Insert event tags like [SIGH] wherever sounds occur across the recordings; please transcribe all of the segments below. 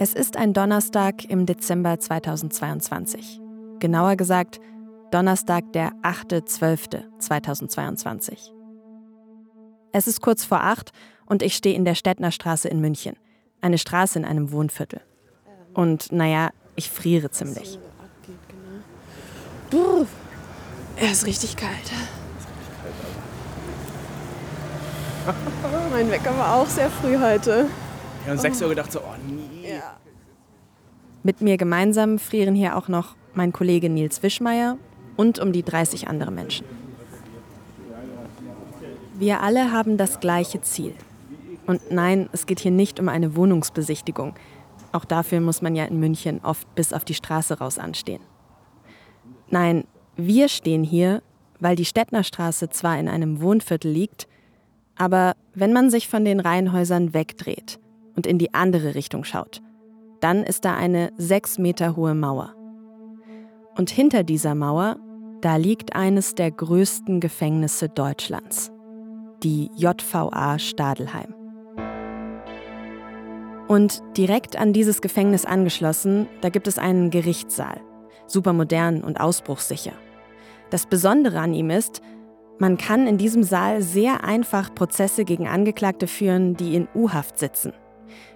Es ist ein Donnerstag im Dezember 2022. Genauer gesagt, Donnerstag, der 8.12.2022. Es ist kurz vor acht und ich stehe in der Städtner Straße in München. Eine Straße in einem Wohnviertel. Und naja, ich friere ziemlich. Brr, er ist richtig kalt. [LAUGHS] mein Wecker war auch sehr früh heute. Ja, um 6 Uhr gedacht so, oh. Mit mir gemeinsam frieren hier auch noch mein Kollege Nils Wischmeier und um die 30 andere Menschen. Wir alle haben das gleiche Ziel. Und nein, es geht hier nicht um eine Wohnungsbesichtigung. Auch dafür muss man ja in München oft bis auf die Straße raus anstehen. Nein, wir stehen hier, weil die Stettnerstraße zwar in einem Wohnviertel liegt, aber wenn man sich von den Reihenhäusern wegdreht und in die andere Richtung schaut, dann ist da eine sechs Meter hohe Mauer. Und hinter dieser Mauer, da liegt eines der größten Gefängnisse Deutschlands, die JVA Stadelheim. Und direkt an dieses Gefängnis angeschlossen, da gibt es einen Gerichtssaal, supermodern und ausbruchssicher. Das Besondere an ihm ist, man kann in diesem Saal sehr einfach Prozesse gegen Angeklagte führen, die in U-Haft sitzen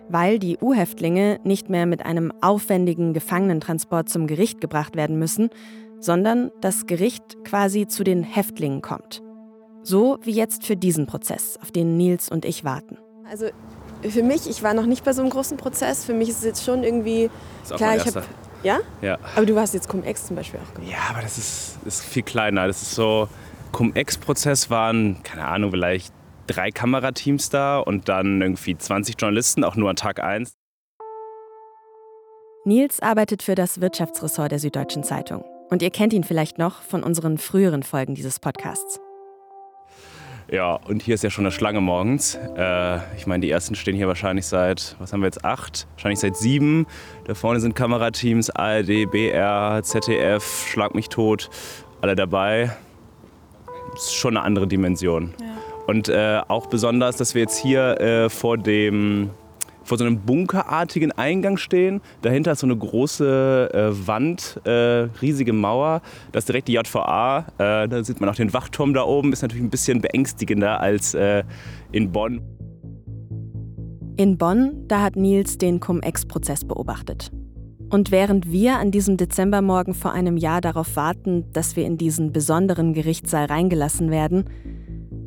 weil die U-Häftlinge nicht mehr mit einem aufwendigen Gefangenentransport zum Gericht gebracht werden müssen, sondern das Gericht quasi zu den Häftlingen kommt. So wie jetzt für diesen Prozess, auf den Nils und ich warten. Also für mich, ich war noch nicht bei so einem großen Prozess. Für mich ist es jetzt schon irgendwie Ist auch klar, mein ich habe ja. Ja. Aber du hast jetzt Cum-Ex zum Beispiel auch gemacht. ja, aber das ist, ist viel kleiner. Das ist so, Cum-Ex-Prozess waren, keine Ahnung, vielleicht drei Kamerateams da und dann irgendwie 20 Journalisten, auch nur an Tag 1. Nils arbeitet für das Wirtschaftsressort der Süddeutschen Zeitung. Und ihr kennt ihn vielleicht noch von unseren früheren Folgen dieses Podcasts. Ja, und hier ist ja schon eine Schlange morgens. Äh, ich meine, die ersten stehen hier wahrscheinlich seit, was haben wir jetzt, acht? Wahrscheinlich seit sieben. Da vorne sind Kamerateams, ARD, BR, ZDF, Schlag mich tot, alle dabei. Ist schon eine andere Dimension. Und äh, auch besonders, dass wir jetzt hier äh, vor dem vor so einem bunkerartigen Eingang stehen. Dahinter ist so eine große äh, Wand, äh, riesige Mauer. Das ist direkt die JVA. Äh, da sieht man auch den Wachturm da oben. Ist natürlich ein bisschen beängstigender als äh, in Bonn. In Bonn, da hat Nils den Cum-Ex-Prozess beobachtet. Und während wir an diesem Dezembermorgen vor einem Jahr darauf warten, dass wir in diesen besonderen Gerichtssaal reingelassen werden,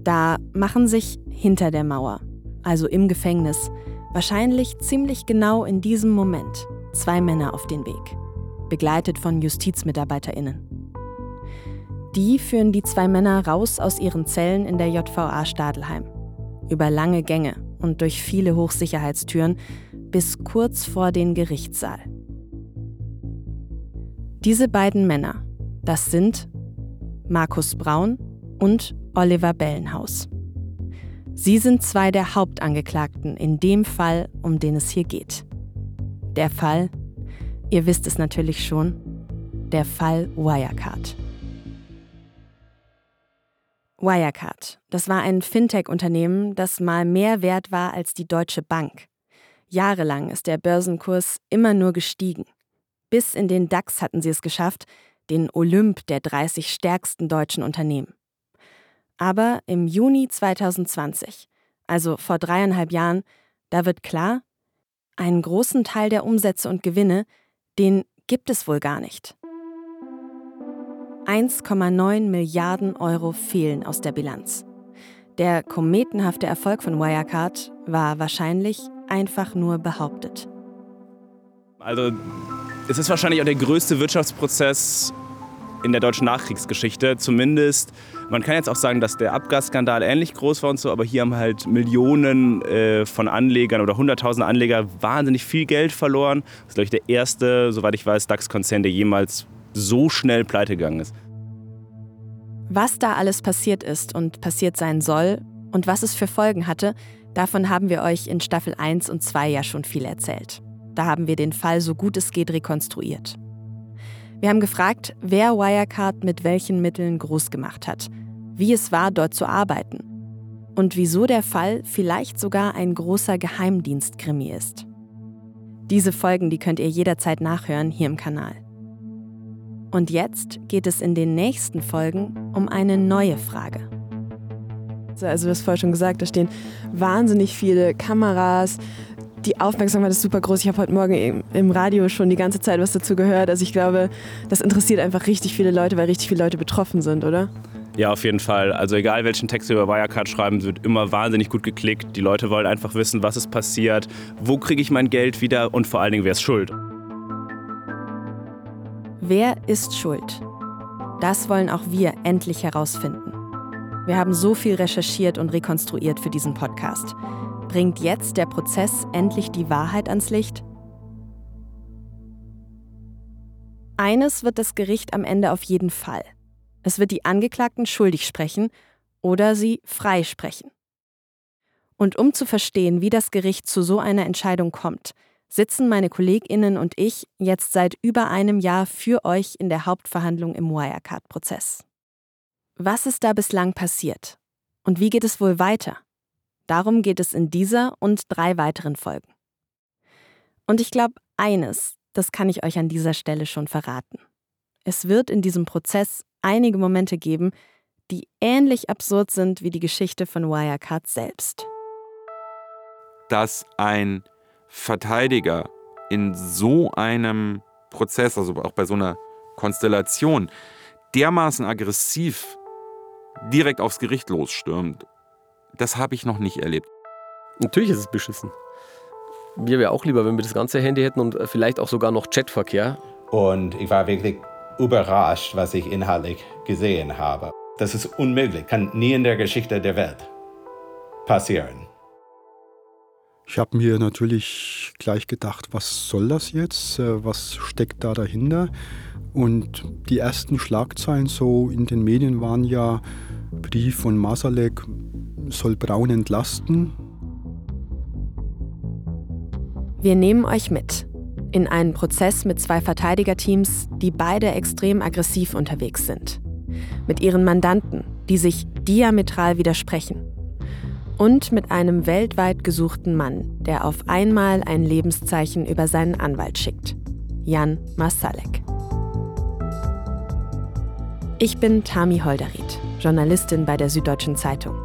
da machen sich hinter der Mauer, also im Gefängnis, wahrscheinlich ziemlich genau in diesem Moment zwei Männer auf den Weg, begleitet von JustizmitarbeiterInnen. Die führen die zwei Männer raus aus ihren Zellen in der JVA Stadelheim, über lange Gänge und durch viele Hochsicherheitstüren bis kurz vor den Gerichtssaal. Diese beiden Männer, das sind Markus Braun und Oliver Bellenhaus. Sie sind zwei der Hauptangeklagten in dem Fall, um den es hier geht. Der Fall, ihr wisst es natürlich schon, der Fall Wirecard. Wirecard, das war ein Fintech-Unternehmen, das mal mehr wert war als die Deutsche Bank. Jahrelang ist der Börsenkurs immer nur gestiegen. Bis in den DAX hatten sie es geschafft, den Olymp der 30 stärksten deutschen Unternehmen. Aber im Juni 2020, also vor dreieinhalb Jahren, da wird klar, einen großen Teil der Umsätze und Gewinne, den gibt es wohl gar nicht. 1,9 Milliarden Euro fehlen aus der Bilanz. Der kometenhafte Erfolg von Wirecard war wahrscheinlich einfach nur behauptet. Also es ist wahrscheinlich auch der größte Wirtschaftsprozess in der deutschen Nachkriegsgeschichte. Zumindest, man kann jetzt auch sagen, dass der Abgasskandal ähnlich groß war und so, aber hier haben halt Millionen äh, von Anlegern oder hunderttausende Anleger wahnsinnig viel Geld verloren. Das ist, glaube ich, der erste, soweit ich weiß, DAX-Konzern, der jemals so schnell pleite gegangen ist. Was da alles passiert ist und passiert sein soll und was es für Folgen hatte, davon haben wir euch in Staffel 1 und 2 ja schon viel erzählt. Da haben wir den Fall so gut es geht rekonstruiert. Wir haben gefragt, wer Wirecard mit welchen Mitteln groß gemacht hat, wie es war, dort zu arbeiten und wieso der Fall vielleicht sogar ein großer Geheimdienstkrimi ist. Diese Folgen, die könnt ihr jederzeit nachhören hier im Kanal. Und jetzt geht es in den nächsten Folgen um eine neue Frage. Also, du hast vorher schon gesagt, da stehen wahnsinnig viele Kameras. Die Aufmerksamkeit ist super groß. Ich habe heute Morgen im Radio schon die ganze Zeit was dazu gehört. Also, ich glaube, das interessiert einfach richtig viele Leute, weil richtig viele Leute betroffen sind, oder? Ja, auf jeden Fall. Also egal welchen Text wir über Wirecard schreiben, wird immer wahnsinnig gut geklickt. Die Leute wollen einfach wissen, was ist passiert, wo kriege ich mein Geld wieder und vor allen Dingen, wer ist schuld. Wer ist schuld? Das wollen auch wir endlich herausfinden. Wir haben so viel recherchiert und rekonstruiert für diesen Podcast. Bringt jetzt der Prozess endlich die Wahrheit ans Licht? Eines wird das Gericht am Ende auf jeden Fall. Es wird die Angeklagten schuldig sprechen oder sie freisprechen. Und um zu verstehen, wie das Gericht zu so einer Entscheidung kommt, sitzen meine Kolleginnen und ich jetzt seit über einem Jahr für euch in der Hauptverhandlung im Wirecard-Prozess. Was ist da bislang passiert? Und wie geht es wohl weiter? Darum geht es in dieser und drei weiteren Folgen. Und ich glaube, eines, das kann ich euch an dieser Stelle schon verraten. Es wird in diesem Prozess einige Momente geben, die ähnlich absurd sind wie die Geschichte von Wirecard selbst. Dass ein Verteidiger in so einem Prozess, also auch bei so einer Konstellation, dermaßen aggressiv direkt aufs Gericht losstürmt, das habe ich noch nicht erlebt. Natürlich ist es beschissen. Mir wäre auch lieber, wenn wir das ganze Handy hätten und vielleicht auch sogar noch Chatverkehr. Und ich war wirklich überrascht, was ich inhaltlich gesehen habe. Das ist unmöglich, kann nie in der Geschichte der Welt passieren. Ich habe mir natürlich gleich gedacht, was soll das jetzt? Äh, was steckt da dahinter? Und die ersten Schlagzeilen so in den Medien waren ja, Brief von Masalek soll Braun entlasten. Wir nehmen euch mit in einen Prozess mit zwei Verteidigerteams, die beide extrem aggressiv unterwegs sind. Mit ihren Mandanten, die sich diametral widersprechen. Und mit einem weltweit gesuchten Mann, der auf einmal ein Lebenszeichen über seinen Anwalt schickt. Jan Masalek. Ich bin Tami Holderried, Journalistin bei der Süddeutschen Zeitung.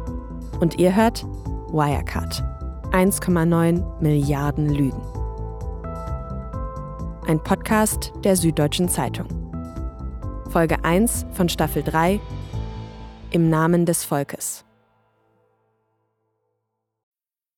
Und ihr hört Wirecard. 1,9 Milliarden Lügen ein Podcast der Süddeutschen Zeitung. Folge 1 von Staffel 3 Im Namen des Volkes.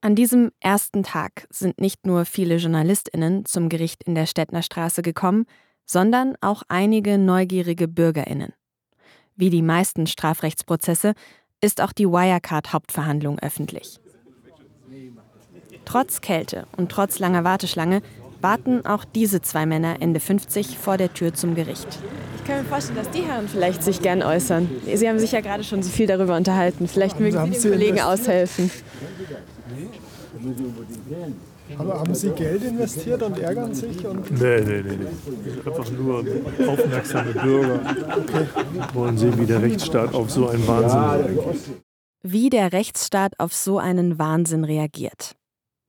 An diesem ersten Tag sind nicht nur viele Journalistinnen zum Gericht in der Stettner Straße gekommen, sondern auch einige neugierige Bürgerinnen. Wie die meisten Strafrechtsprozesse ist auch die Wirecard-Hauptverhandlung öffentlich. Trotz Kälte und trotz langer Warteschlange warten auch diese zwei Männer Ende 50 vor der Tür zum Gericht. Ich kann mir vorstellen, dass die Herren vielleicht sich gern äußern. Sie haben sich ja gerade schon so viel darüber unterhalten. Vielleicht mögen Sie den Kollegen aushelfen. Aber haben Sie Geld investiert und ärgern sich? Und nee, nee, nee, nee. Einfach nur aufmerksame Bürger. Okay. Wollen sehen, wie der Rechtsstaat auf so einen Wahnsinn reagiert. Wie der Rechtsstaat auf so einen Wahnsinn reagiert.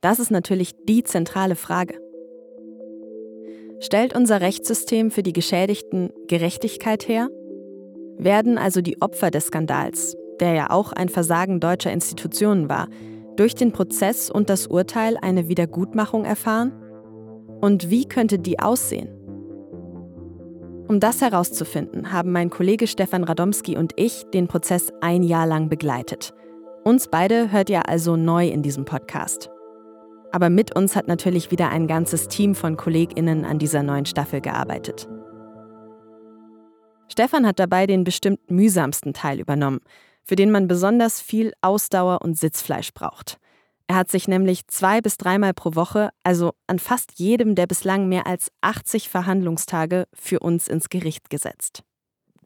Das ist natürlich die zentrale Frage. Stellt unser Rechtssystem für die Geschädigten Gerechtigkeit her? Werden also die Opfer des Skandals, der ja auch ein Versagen deutscher Institutionen war, durch den Prozess und das Urteil eine Wiedergutmachung erfahren? Und wie könnte die aussehen? Um das herauszufinden, haben mein Kollege Stefan Radomski und ich den Prozess ein Jahr lang begleitet. Uns beide hört ihr also neu in diesem Podcast. Aber mit uns hat natürlich wieder ein ganzes Team von KollegInnen an dieser neuen Staffel gearbeitet. Stefan hat dabei den bestimmt mühsamsten Teil übernommen, für den man besonders viel Ausdauer und Sitzfleisch braucht. Er hat sich nämlich zwei bis dreimal pro Woche, also an fast jedem der bislang mehr als 80 Verhandlungstage, für uns ins Gericht gesetzt.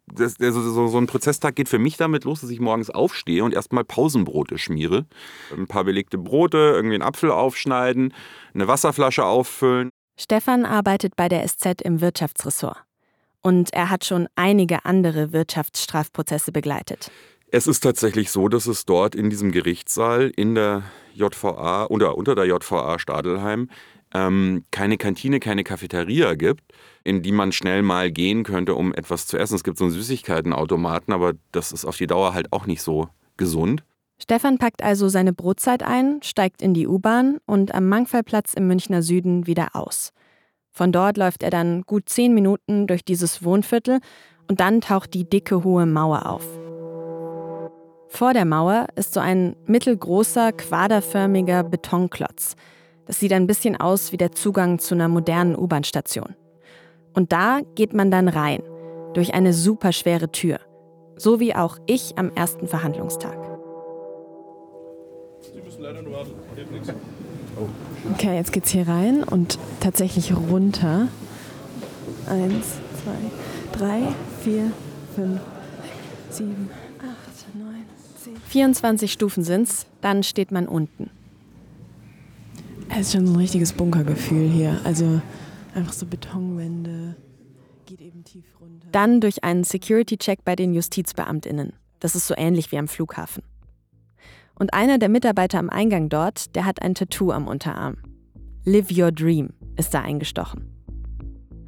Das, also so, so ein Prozesstag geht für mich damit los, dass ich morgens aufstehe und erstmal Pausenbrote schmiere. Ein paar belegte Brote, irgendwie einen Apfel aufschneiden, eine Wasserflasche auffüllen. Stefan arbeitet bei der SZ im Wirtschaftsressort. Und er hat schon einige andere Wirtschaftsstrafprozesse begleitet. Es ist tatsächlich so, dass es dort in diesem Gerichtssaal in der JVA oder unter der JVA Stadelheim ähm, keine Kantine, keine Cafeteria gibt, in die man schnell mal gehen könnte, um etwas zu essen. Es gibt so einen Süßigkeitenautomaten, aber das ist auf die Dauer halt auch nicht so gesund. Stefan packt also seine Brotzeit ein, steigt in die U-Bahn und am Mangfallplatz im Münchner Süden wieder aus. Von dort läuft er dann gut zehn Minuten durch dieses Wohnviertel und dann taucht die dicke hohe Mauer auf. Vor der Mauer ist so ein mittelgroßer, quaderförmiger Betonklotz. Das sieht ein bisschen aus wie der Zugang zu einer modernen U-Bahn-Station. Und da geht man dann rein, durch eine superschwere Tür. So wie auch ich am ersten Verhandlungstag. Sie müssen leider nur warten, nichts. Okay, jetzt geht's hier rein und tatsächlich runter. Eins, zwei, drei, vier, fünf, sieben, 24 Stufen sind's, dann steht man unten. Es ist schon so ein richtiges Bunkergefühl hier. Also einfach so Betonwände, geht eben tief runter. Dann durch einen Security-Check bei den JustizbeamtInnen. Das ist so ähnlich wie am Flughafen. Und einer der Mitarbeiter am Eingang dort, der hat ein Tattoo am Unterarm. Live Your Dream ist da eingestochen.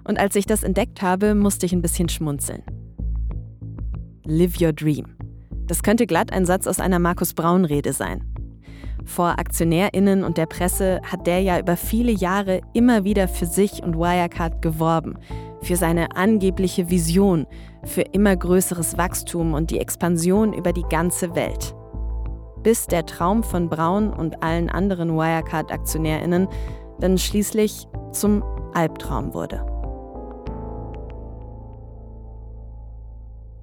Und als ich das entdeckt habe, musste ich ein bisschen schmunzeln. Live Your Dream. Das könnte glatt ein Satz aus einer Markus Braun-Rede sein. Vor AktionärInnen und der Presse hat der ja über viele Jahre immer wieder für sich und Wirecard geworben. Für seine angebliche Vision, für immer größeres Wachstum und die Expansion über die ganze Welt. Bis der Traum von Braun und allen anderen Wirecard-AktionärInnen dann schließlich zum Albtraum wurde.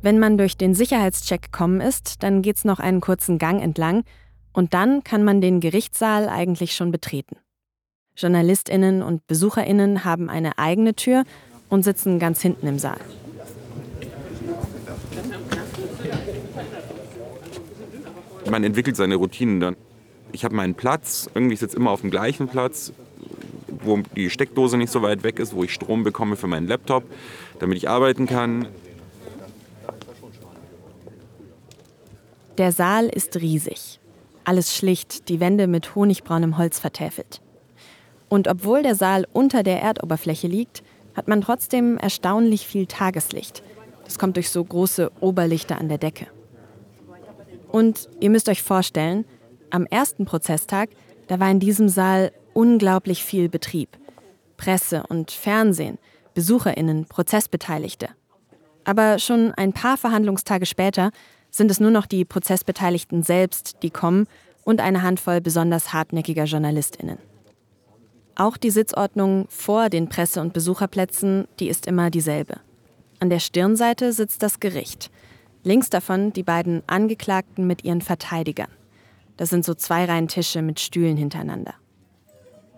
Wenn man durch den Sicherheitscheck gekommen ist, dann geht's noch einen kurzen Gang entlang und dann kann man den Gerichtssaal eigentlich schon betreten. Journalistinnen und Besucherinnen haben eine eigene Tür und sitzen ganz hinten im Saal. Man entwickelt seine Routinen dann. Ich habe meinen Platz, irgendwie sitze immer auf dem gleichen Platz, wo die Steckdose nicht so weit weg ist, wo ich Strom bekomme für meinen Laptop, damit ich arbeiten kann. Der Saal ist riesig. Alles schlicht, die Wände mit honigbraunem Holz vertäfelt. Und obwohl der Saal unter der Erdoberfläche liegt, hat man trotzdem erstaunlich viel Tageslicht. Das kommt durch so große Oberlichter an der Decke. Und ihr müsst euch vorstellen, am ersten Prozesstag, da war in diesem Saal unglaublich viel Betrieb. Presse und Fernsehen, Besucherinnen, Prozessbeteiligte. Aber schon ein paar Verhandlungstage später sind es nur noch die Prozessbeteiligten selbst, die kommen und eine Handvoll besonders hartnäckiger Journalistinnen. Auch die Sitzordnung vor den Presse- und Besucherplätzen, die ist immer dieselbe. An der Stirnseite sitzt das Gericht. Links davon die beiden Angeklagten mit ihren Verteidigern. Das sind so zwei Reihen Tische mit Stühlen hintereinander.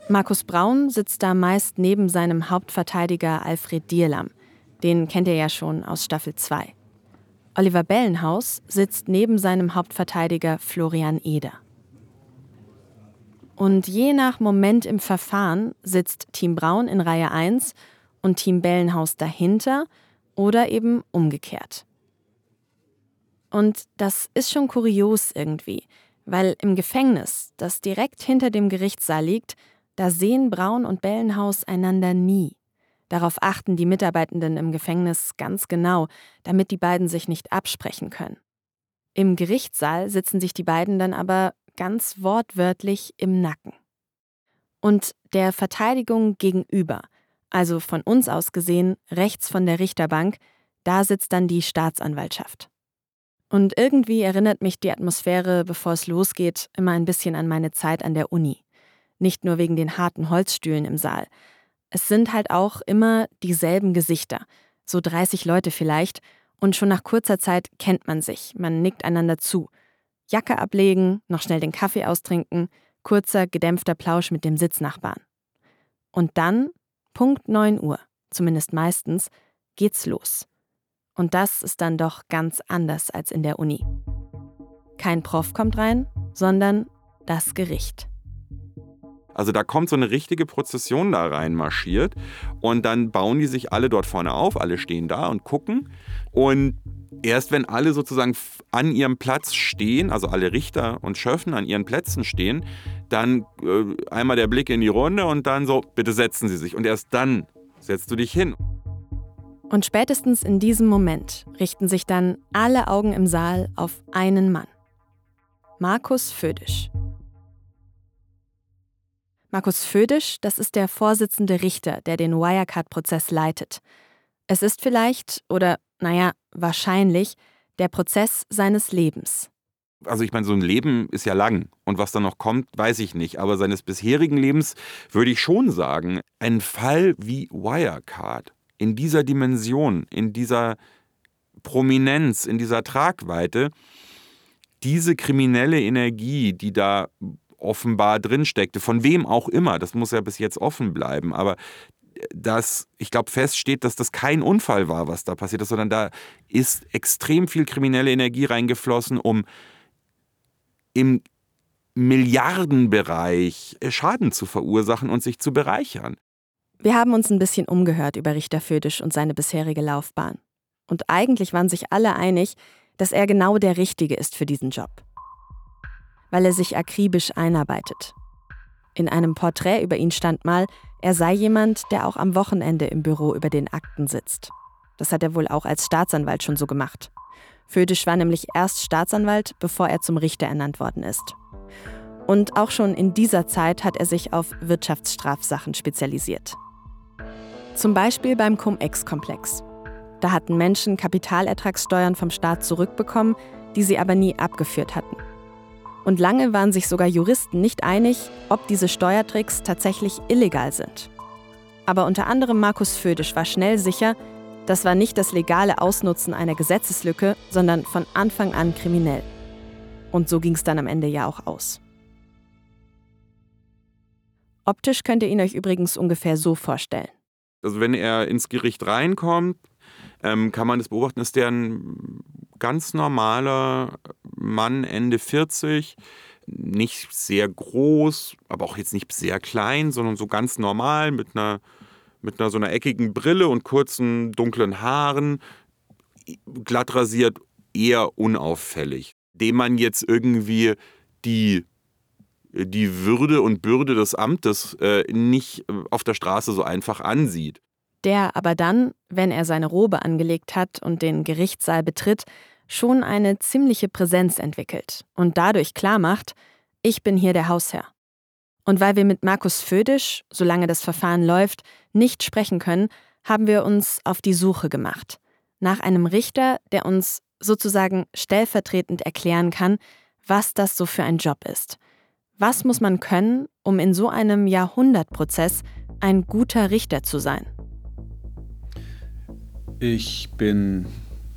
Markus Braun sitzt da meist neben seinem Hauptverteidiger Alfred Dierlam. Den kennt ihr ja schon aus Staffel 2. Oliver Bellenhaus sitzt neben seinem Hauptverteidiger Florian Eder. Und je nach Moment im Verfahren sitzt Team Braun in Reihe 1 und Team Bellenhaus dahinter oder eben umgekehrt. Und das ist schon kurios irgendwie, weil im Gefängnis, das direkt hinter dem Gerichtssaal liegt, da sehen Braun und Bellenhaus einander nie. Darauf achten die Mitarbeitenden im Gefängnis ganz genau, damit die beiden sich nicht absprechen können. Im Gerichtssaal sitzen sich die beiden dann aber ganz wortwörtlich im Nacken. Und der Verteidigung gegenüber, Also von uns aus gesehen, rechts von der Richterbank, da sitzt dann die Staatsanwaltschaft. Und irgendwie erinnert mich die Atmosphäre, bevor es losgeht, immer ein bisschen an meine Zeit an der Uni. Nicht nur wegen den harten Holzstühlen im Saal. Es sind halt auch immer dieselben Gesichter, so 30 Leute vielleicht, und schon nach kurzer Zeit kennt man sich, man nickt einander zu. Jacke ablegen, noch schnell den Kaffee austrinken, kurzer, gedämpfter Plausch mit dem Sitznachbarn. Und dann, Punkt 9 Uhr, zumindest meistens, geht's los. Und das ist dann doch ganz anders als in der Uni. Kein Prof kommt rein, sondern das Gericht. Also da kommt so eine richtige Prozession da rein marschiert und dann bauen die sich alle dort vorne auf, alle stehen da und gucken und erst wenn alle sozusagen an ihrem Platz stehen, also alle Richter und Schöffen an ihren Plätzen stehen, dann äh, einmal der Blick in die Runde und dann so, bitte setzen Sie sich und erst dann setzt du dich hin. Und spätestens in diesem Moment richten sich dann alle Augen im Saal auf einen Mann. Markus Födisch. Markus Födisch, das ist der Vorsitzende Richter, der den Wirecard-Prozess leitet. Es ist vielleicht, oder naja, wahrscheinlich, der Prozess seines Lebens. Also ich meine, so ein Leben ist ja lang und was da noch kommt, weiß ich nicht. Aber seines bisherigen Lebens würde ich schon sagen, ein Fall wie Wirecard in dieser Dimension, in dieser Prominenz, in dieser Tragweite, diese kriminelle Energie, die da offenbar drinsteckte, von wem auch immer, das muss ja bis jetzt offen bleiben, aber dass ich glaube feststeht, dass das kein Unfall war, was da passiert ist, sondern da ist extrem viel kriminelle Energie reingeflossen, um im Milliardenbereich Schaden zu verursachen und sich zu bereichern. Wir haben uns ein bisschen umgehört über Richter Födisch und seine bisherige Laufbahn. Und eigentlich waren sich alle einig, dass er genau der Richtige ist für diesen Job. Weil er sich akribisch einarbeitet. In einem Porträt über ihn stand mal, er sei jemand, der auch am Wochenende im Büro über den Akten sitzt. Das hat er wohl auch als Staatsanwalt schon so gemacht. Födisch war nämlich erst Staatsanwalt, bevor er zum Richter ernannt worden ist. Und auch schon in dieser Zeit hat er sich auf Wirtschaftsstrafsachen spezialisiert. Zum Beispiel beim Cum-Ex-Komplex. Da hatten Menschen Kapitalertragssteuern vom Staat zurückbekommen, die sie aber nie abgeführt hatten. Und lange waren sich sogar Juristen nicht einig, ob diese Steuertricks tatsächlich illegal sind. Aber unter anderem Markus Födisch war schnell sicher, das war nicht das legale Ausnutzen einer Gesetzeslücke, sondern von Anfang an kriminell. Und so ging es dann am Ende ja auch aus. Optisch könnt ihr ihn euch übrigens ungefähr so vorstellen. Also wenn er ins Gericht reinkommt, ähm, kann man das beobachten, ist der ein ganz normaler Mann, Ende 40, nicht sehr groß, aber auch jetzt nicht sehr klein, sondern so ganz normal mit einer mit einer so einer eckigen Brille und kurzen dunklen Haaren, glatt rasiert, eher unauffällig, dem man jetzt irgendwie die die Würde und Bürde des Amtes äh, nicht äh, auf der Straße so einfach ansieht. Der aber dann, wenn er seine Robe angelegt hat und den Gerichtssaal betritt, schon eine ziemliche Präsenz entwickelt und dadurch klarmacht, ich bin hier der Hausherr. Und weil wir mit Markus Födisch, solange das Verfahren läuft, nicht sprechen können, haben wir uns auf die Suche gemacht. Nach einem Richter, der uns sozusagen stellvertretend erklären kann, was das so für ein Job ist. Was muss man können, um in so einem Jahrhundertprozess ein guter Richter zu sein? Ich bin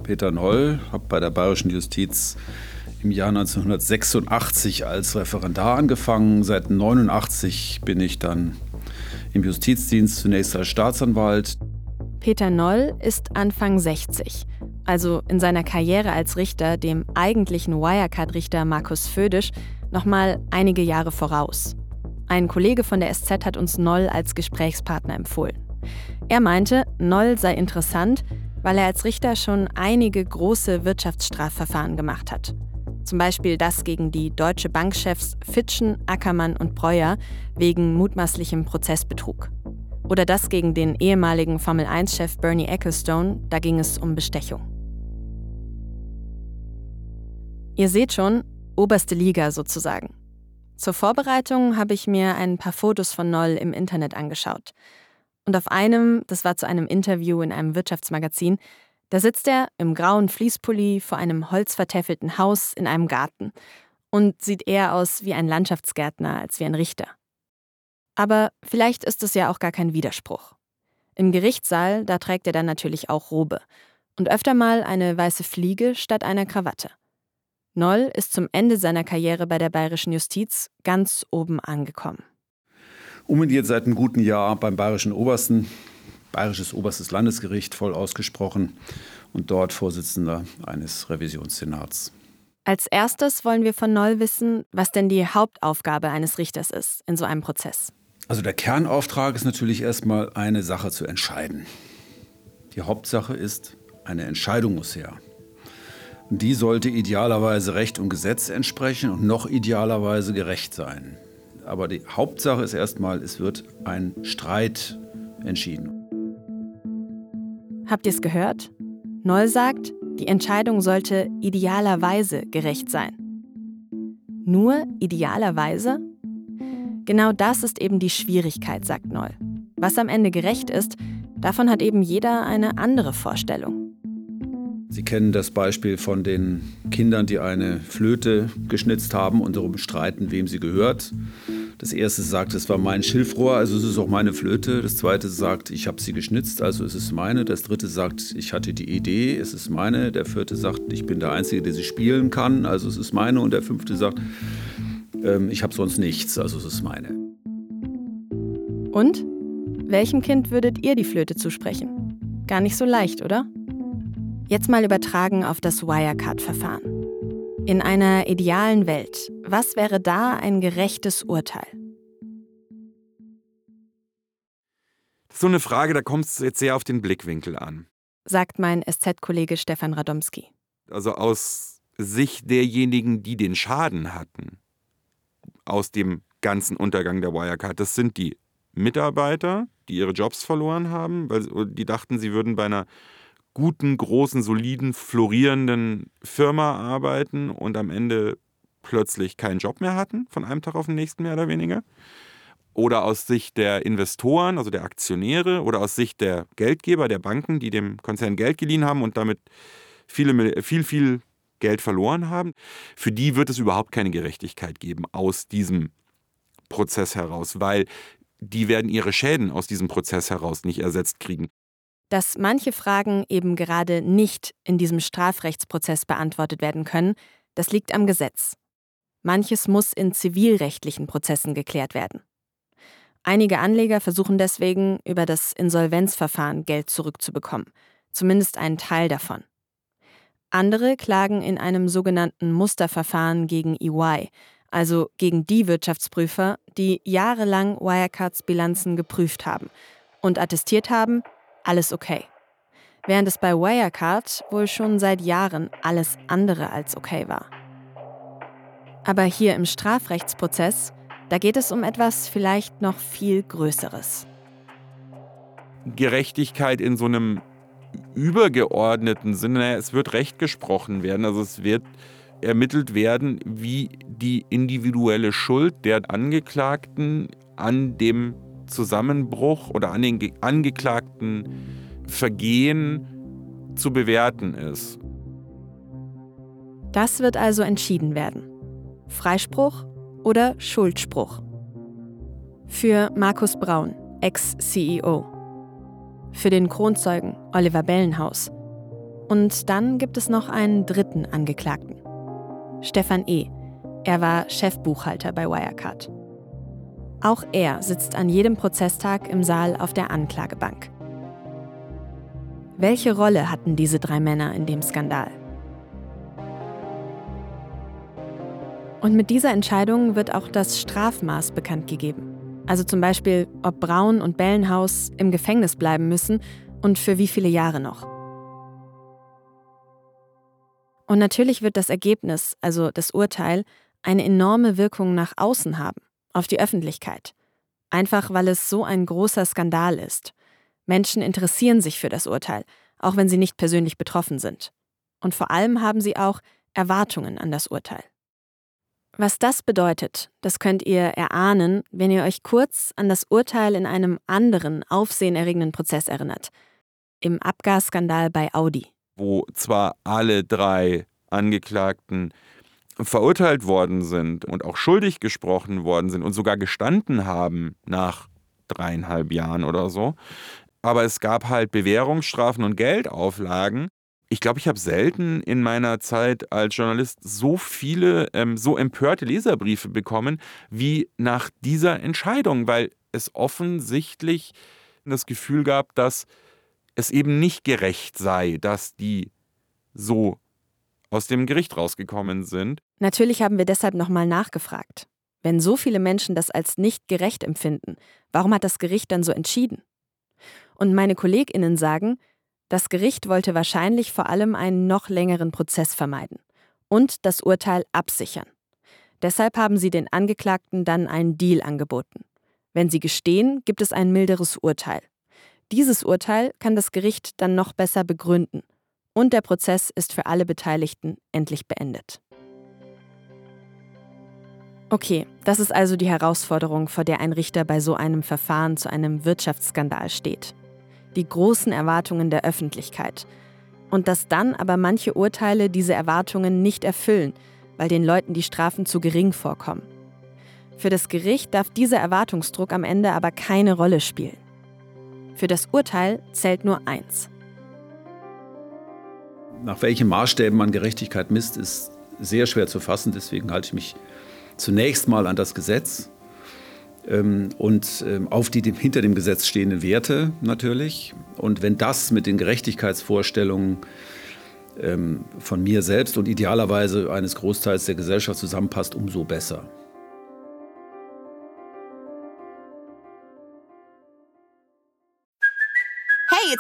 Peter Noll, habe bei der Bayerischen Justiz im Jahr 1986 als Referendar angefangen. Seit 1989 bin ich dann im Justizdienst, zunächst als Staatsanwalt. Peter Noll ist Anfang 60, also in seiner Karriere als Richter dem eigentlichen Wirecard-Richter Markus Födisch nochmal einige Jahre voraus. Ein Kollege von der SZ hat uns Noll als Gesprächspartner empfohlen. Er meinte, Noll sei interessant, weil er als Richter schon einige große Wirtschaftsstrafverfahren gemacht hat. Zum Beispiel das gegen die deutsche Bankchefs Fitschen, Ackermann und Breuer wegen mutmaßlichem Prozessbetrug. Oder das gegen den ehemaligen Formel-1-Chef Bernie Ecclestone, da ging es um Bestechung. Ihr seht schon, oberste Liga sozusagen. Zur Vorbereitung habe ich mir ein paar Fotos von Noll im Internet angeschaut. Und auf einem, das war zu einem Interview in einem Wirtschaftsmagazin, da sitzt er im grauen Fließpulli vor einem holzvertäfelten Haus in einem Garten und sieht eher aus wie ein Landschaftsgärtner als wie ein Richter. Aber vielleicht ist es ja auch gar kein Widerspruch. Im Gerichtssaal, da trägt er dann natürlich auch Robe und öfter mal eine weiße Fliege statt einer Krawatte. Noll ist zum Ende seiner Karriere bei der bayerischen Justiz ganz oben angekommen. Umgediert seit einem guten Jahr beim bayerischen Obersten, bayerisches oberstes Landesgericht, voll ausgesprochen und dort Vorsitzender eines Revisionssenats. Als erstes wollen wir von Noll wissen, was denn die Hauptaufgabe eines Richters ist in so einem Prozess. Also der Kernauftrag ist natürlich erstmal eine Sache zu entscheiden. Die Hauptsache ist, eine Entscheidung muss her. Die sollte idealerweise Recht und Gesetz entsprechen und noch idealerweise gerecht sein. Aber die Hauptsache ist erstmal, es wird ein Streit entschieden. Habt ihr es gehört? Noll sagt, die Entscheidung sollte idealerweise gerecht sein. Nur idealerweise? Genau das ist eben die Schwierigkeit, sagt Noll. Was am Ende gerecht ist, davon hat eben jeder eine andere Vorstellung. Sie kennen das Beispiel von den Kindern, die eine Flöte geschnitzt haben und darum streiten, wem sie gehört. Das erste sagt, es war mein Schilfrohr, also es ist auch meine Flöte. Das zweite sagt, ich habe sie geschnitzt, also es ist meine. Das dritte sagt, ich hatte die Idee, es ist meine. Der vierte sagt, ich bin der Einzige, der sie spielen kann, also es ist meine. Und der fünfte sagt, ähm, ich habe sonst nichts, also es ist meine. Und? Welchem Kind würdet ihr die Flöte zusprechen? Gar nicht so leicht, oder? Jetzt mal übertragen auf das Wirecard-Verfahren. In einer idealen Welt, was wäre da ein gerechtes Urteil? So eine Frage, da kommt es jetzt sehr auf den Blickwinkel an. Sagt mein SZ-Kollege Stefan Radomski. Also aus Sicht derjenigen, die den Schaden hatten, aus dem ganzen Untergang der Wirecard. Das sind die Mitarbeiter, die ihre Jobs verloren haben, weil die dachten, sie würden bei einer guten, großen, soliden, florierenden Firma arbeiten und am Ende plötzlich keinen Job mehr hatten, von einem Tag auf den nächsten mehr oder weniger. Oder aus Sicht der Investoren, also der Aktionäre, oder aus Sicht der Geldgeber, der Banken, die dem Konzern Geld geliehen haben und damit viele, viel, viel Geld verloren haben, für die wird es überhaupt keine Gerechtigkeit geben aus diesem Prozess heraus, weil die werden ihre Schäden aus diesem Prozess heraus nicht ersetzt kriegen. Dass manche Fragen eben gerade nicht in diesem Strafrechtsprozess beantwortet werden können, das liegt am Gesetz. Manches muss in zivilrechtlichen Prozessen geklärt werden. Einige Anleger versuchen deswegen, über das Insolvenzverfahren Geld zurückzubekommen, zumindest einen Teil davon. Andere klagen in einem sogenannten Musterverfahren gegen EY, also gegen die Wirtschaftsprüfer, die jahrelang Wirecards Bilanzen geprüft haben und attestiert haben, alles okay. Während es bei Wirecard wohl schon seit Jahren alles andere als okay war. Aber hier im Strafrechtsprozess, da geht es um etwas vielleicht noch viel Größeres. Gerechtigkeit in so einem übergeordneten Sinne, es wird Recht gesprochen werden, also es wird ermittelt werden, wie die individuelle Schuld der Angeklagten an dem Zusammenbruch oder an den angeklagten Vergehen zu bewerten ist. Das wird also entschieden werden. Freispruch oder Schuldspruch. Für Markus Braun, Ex-CEO. Für den Kronzeugen Oliver Bellenhaus. Und dann gibt es noch einen dritten Angeklagten. Stefan E. Er war Chefbuchhalter bei Wirecard. Auch er sitzt an jedem Prozesstag im Saal auf der Anklagebank. Welche Rolle hatten diese drei Männer in dem Skandal? Und mit dieser Entscheidung wird auch das Strafmaß bekannt gegeben. Also zum Beispiel, ob Braun und Bellenhaus im Gefängnis bleiben müssen und für wie viele Jahre noch. Und natürlich wird das Ergebnis, also das Urteil, eine enorme Wirkung nach außen haben auf die Öffentlichkeit. Einfach weil es so ein großer Skandal ist. Menschen interessieren sich für das Urteil, auch wenn sie nicht persönlich betroffen sind. Und vor allem haben sie auch Erwartungen an das Urteil. Was das bedeutet, das könnt ihr erahnen, wenn ihr euch kurz an das Urteil in einem anderen, aufsehenerregenden Prozess erinnert. Im Abgasskandal bei Audi. Wo zwar alle drei Angeklagten verurteilt worden sind und auch schuldig gesprochen worden sind und sogar gestanden haben nach dreieinhalb Jahren oder so. Aber es gab halt Bewährungsstrafen und Geldauflagen. Ich glaube, ich habe selten in meiner Zeit als Journalist so viele, ähm, so empörte Leserbriefe bekommen wie nach dieser Entscheidung, weil es offensichtlich das Gefühl gab, dass es eben nicht gerecht sei, dass die so aus dem Gericht rausgekommen sind. Natürlich haben wir deshalb nochmal nachgefragt. Wenn so viele Menschen das als nicht gerecht empfinden, warum hat das Gericht dann so entschieden? Und meine Kolleginnen sagen, das Gericht wollte wahrscheinlich vor allem einen noch längeren Prozess vermeiden und das Urteil absichern. Deshalb haben sie den Angeklagten dann einen Deal angeboten. Wenn sie gestehen, gibt es ein milderes Urteil. Dieses Urteil kann das Gericht dann noch besser begründen und der Prozess ist für alle Beteiligten endlich beendet. Okay, das ist also die Herausforderung, vor der ein Richter bei so einem Verfahren zu einem Wirtschaftsskandal steht. Die großen Erwartungen der Öffentlichkeit. Und dass dann aber manche Urteile diese Erwartungen nicht erfüllen, weil den Leuten die Strafen zu gering vorkommen. Für das Gericht darf dieser Erwartungsdruck am Ende aber keine Rolle spielen. Für das Urteil zählt nur eins, nach welchen Maßstäben man Gerechtigkeit misst, ist sehr schwer zu fassen. Deswegen halte ich mich zunächst mal an das Gesetz ähm, und ähm, auf die hinter dem Gesetz stehenden Werte natürlich. Und wenn das mit den Gerechtigkeitsvorstellungen ähm, von mir selbst und idealerweise eines Großteils der Gesellschaft zusammenpasst, umso besser.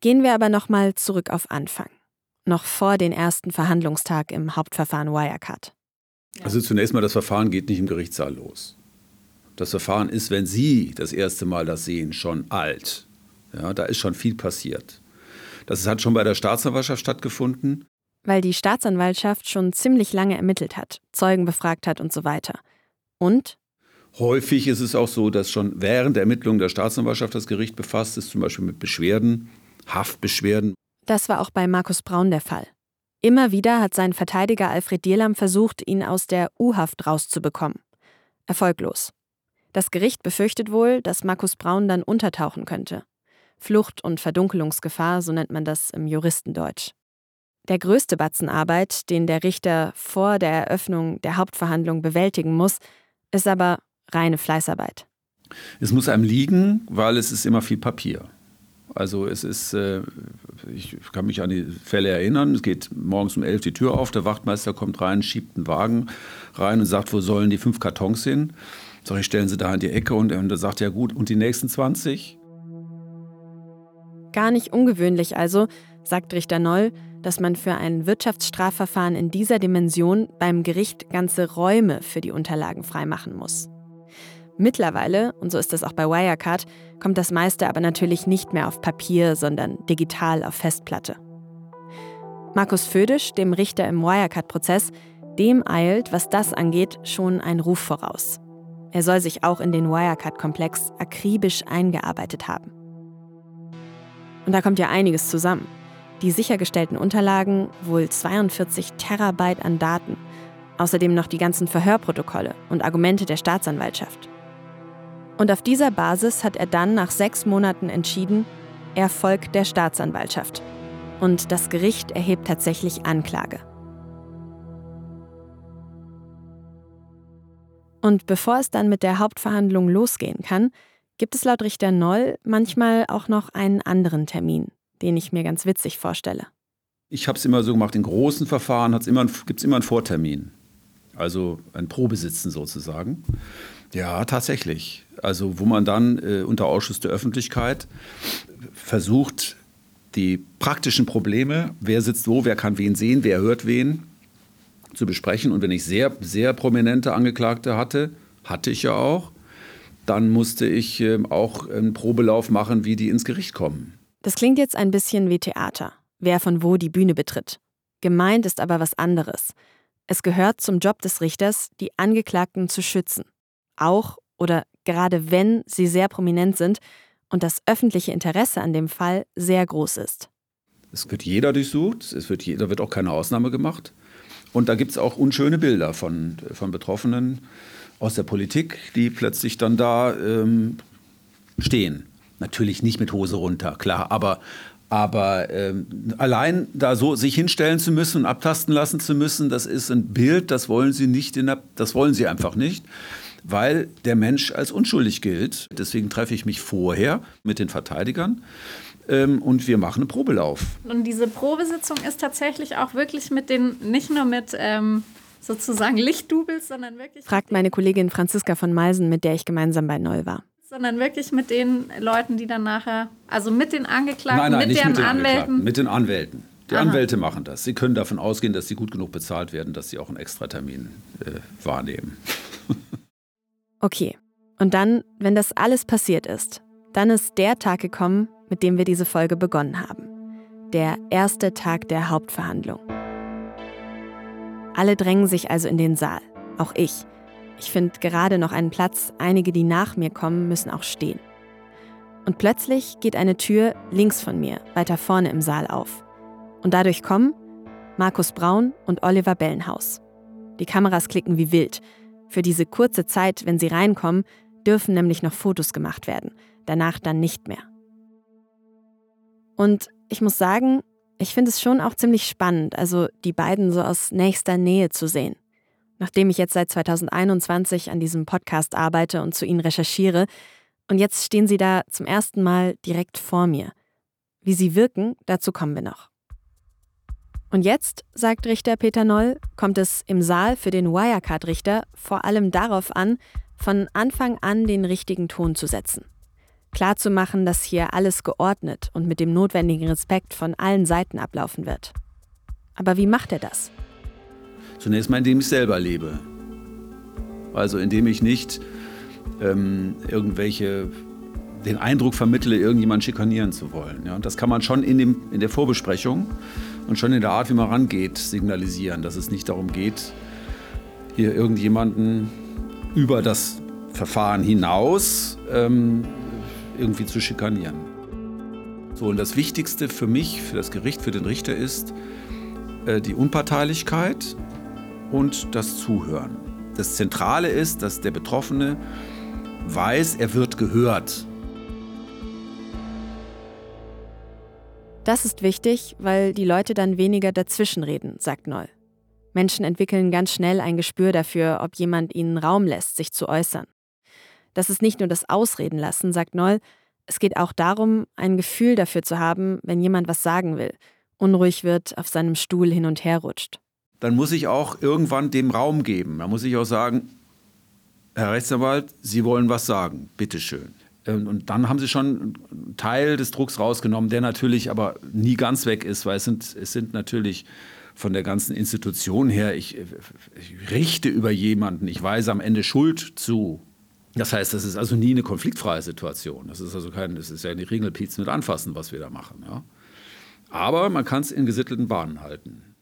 Gehen wir aber nochmal zurück auf Anfang. Noch vor den ersten Verhandlungstag im Hauptverfahren Wirecard. Also zunächst mal, das Verfahren geht nicht im Gerichtssaal los. Das Verfahren ist, wenn Sie das erste Mal das sehen, schon alt. Ja, da ist schon viel passiert. Das hat schon bei der Staatsanwaltschaft stattgefunden. Weil die Staatsanwaltschaft schon ziemlich lange ermittelt hat, Zeugen befragt hat und so weiter. Und? Häufig ist es auch so, dass schon während der Ermittlung der Staatsanwaltschaft das Gericht befasst ist, zum Beispiel mit Beschwerden Haftbeschwerden. Das war auch bei Markus Braun der Fall. Immer wieder hat sein Verteidiger Alfred Dierlam versucht, ihn aus der U-Haft rauszubekommen. Erfolglos. Das Gericht befürchtet wohl, dass Markus Braun dann untertauchen könnte. Flucht- und Verdunkelungsgefahr, so nennt man das im Juristendeutsch. Der größte Batzen Arbeit, den der Richter vor der Eröffnung der Hauptverhandlung bewältigen muss, ist aber reine Fleißarbeit. Es muss einem liegen, weil es ist immer viel Papier. Also es ist, äh, ich kann mich an die Fälle erinnern, es geht morgens um elf die Tür auf, der Wachtmeister kommt rein, schiebt einen Wagen rein und sagt, wo sollen die fünf Kartons hin? Sag ich, stellen Sie da in die Ecke und, und er sagt, ja gut, und die nächsten 20? Gar nicht ungewöhnlich also, sagt Richter Noll, dass man für ein Wirtschaftsstrafverfahren in dieser Dimension beim Gericht ganze Räume für die Unterlagen freimachen muss. Mittlerweile, und so ist es auch bei Wirecard, kommt das meiste aber natürlich nicht mehr auf Papier, sondern digital auf Festplatte. Markus Födisch, dem Richter im Wirecard-Prozess, dem eilt, was das angeht, schon ein Ruf voraus. Er soll sich auch in den Wirecard-Komplex akribisch eingearbeitet haben. Und da kommt ja einiges zusammen. Die sichergestellten Unterlagen, wohl 42 Terabyte an Daten, außerdem noch die ganzen Verhörprotokolle und Argumente der Staatsanwaltschaft. Und auf dieser Basis hat er dann nach sechs Monaten entschieden, er folgt der Staatsanwaltschaft. Und das Gericht erhebt tatsächlich Anklage. Und bevor es dann mit der Hauptverhandlung losgehen kann, gibt es laut Richter Noll manchmal auch noch einen anderen Termin, den ich mir ganz witzig vorstelle. Ich habe es immer so gemacht, in großen Verfahren gibt es immer einen Vortermin. also ein Probesitzen sozusagen. Ja, tatsächlich. Also wo man dann äh, unter Ausschuss der Öffentlichkeit versucht, die praktischen Probleme, wer sitzt wo, wer kann wen sehen, wer hört wen, zu besprechen. Und wenn ich sehr, sehr prominente Angeklagte hatte, hatte ich ja auch, dann musste ich äh, auch einen Probelauf machen, wie die ins Gericht kommen. Das klingt jetzt ein bisschen wie Theater, wer von wo die Bühne betritt. Gemeint ist aber was anderes. Es gehört zum Job des Richters, die Angeklagten zu schützen. Auch oder gerade wenn sie sehr prominent sind und das öffentliche Interesse an dem Fall sehr groß ist. Es wird jeder durchsucht, es wird, da wird auch keine Ausnahme gemacht. Und da gibt es auch unschöne Bilder von, von Betroffenen aus der Politik, die plötzlich dann da ähm, stehen. Natürlich nicht mit Hose runter, klar, aber, aber ähm, allein da so sich hinstellen zu müssen und abtasten lassen zu müssen, das ist ein Bild, das wollen sie nicht, in der, das wollen sie einfach nicht weil der Mensch als unschuldig gilt. Deswegen treffe ich mich vorher mit den Verteidigern ähm, und wir machen einen Probelauf. Und diese Probesitzung ist tatsächlich auch wirklich mit den, nicht nur mit ähm, sozusagen Lichtdubels, sondern wirklich. Fragt meine Kollegin Franziska von Meisen, mit der ich gemeinsam bei Noll war. Sondern wirklich mit den Leuten, die dann nachher, also mit den Angeklagten, nein, nein, mit deren mit Anwälten. Mit den Anwälten. Die Aha. Anwälte machen das. Sie können davon ausgehen, dass sie gut genug bezahlt werden, dass sie auch einen Extratermin äh, wahrnehmen. Okay. Und dann, wenn das alles passiert ist, dann ist der Tag gekommen, mit dem wir diese Folge begonnen haben. Der erste Tag der Hauptverhandlung. Alle drängen sich also in den Saal. Auch ich. Ich finde gerade noch einen Platz, einige, die nach mir kommen, müssen auch stehen. Und plötzlich geht eine Tür links von mir, weiter vorne im Saal auf. Und dadurch kommen Markus Braun und Oliver Bellenhaus. Die Kameras klicken wie wild. Für diese kurze Zeit, wenn sie reinkommen, dürfen nämlich noch Fotos gemacht werden, danach dann nicht mehr. Und ich muss sagen, ich finde es schon auch ziemlich spannend, also die beiden so aus nächster Nähe zu sehen. Nachdem ich jetzt seit 2021 an diesem Podcast arbeite und zu ihnen recherchiere, und jetzt stehen sie da zum ersten Mal direkt vor mir. Wie sie wirken, dazu kommen wir noch. Und jetzt, sagt Richter Peter Noll, kommt es im Saal für den Wirecard-Richter vor allem darauf an, von Anfang an den richtigen Ton zu setzen. Klarzumachen, dass hier alles geordnet und mit dem notwendigen Respekt von allen Seiten ablaufen wird. Aber wie macht er das? Zunächst mal, indem ich selber lebe. Also indem ich nicht ähm, irgendwelche den Eindruck vermittle, irgendjemanden schikanieren zu wollen. Ja, und das kann man schon in, dem, in der Vorbesprechung und schon in der Art, wie man rangeht, signalisieren, dass es nicht darum geht, hier irgendjemanden über das Verfahren hinaus ähm, irgendwie zu schikanieren. So, und das Wichtigste für mich, für das Gericht, für den Richter ist äh, die Unparteilichkeit und das Zuhören. Das Zentrale ist, dass der Betroffene weiß, er wird gehört. Das ist wichtig, weil die Leute dann weniger dazwischenreden, sagt Noll. Menschen entwickeln ganz schnell ein Gespür dafür, ob jemand ihnen Raum lässt, sich zu äußern. Das ist nicht nur das Ausreden lassen, sagt Noll, es geht auch darum, ein Gefühl dafür zu haben, wenn jemand was sagen will, unruhig wird, auf seinem Stuhl hin und her rutscht. Dann muss ich auch irgendwann dem Raum geben. Da muss ich auch sagen, Herr Rechtsanwalt, Sie wollen was sagen, bitteschön. Und dann haben sie schon einen Teil des Drucks rausgenommen, der natürlich aber nie ganz weg ist, weil es sind, es sind natürlich von der ganzen Institution her, ich, ich richte über jemanden, ich weise am Ende Schuld zu. Das heißt, das ist also nie eine konfliktfreie Situation. Das ist also kein, das ist ja die Ringelpiez mit Anfassen, was wir da machen. Ja. Aber man kann es in gesittelten Bahnen halten.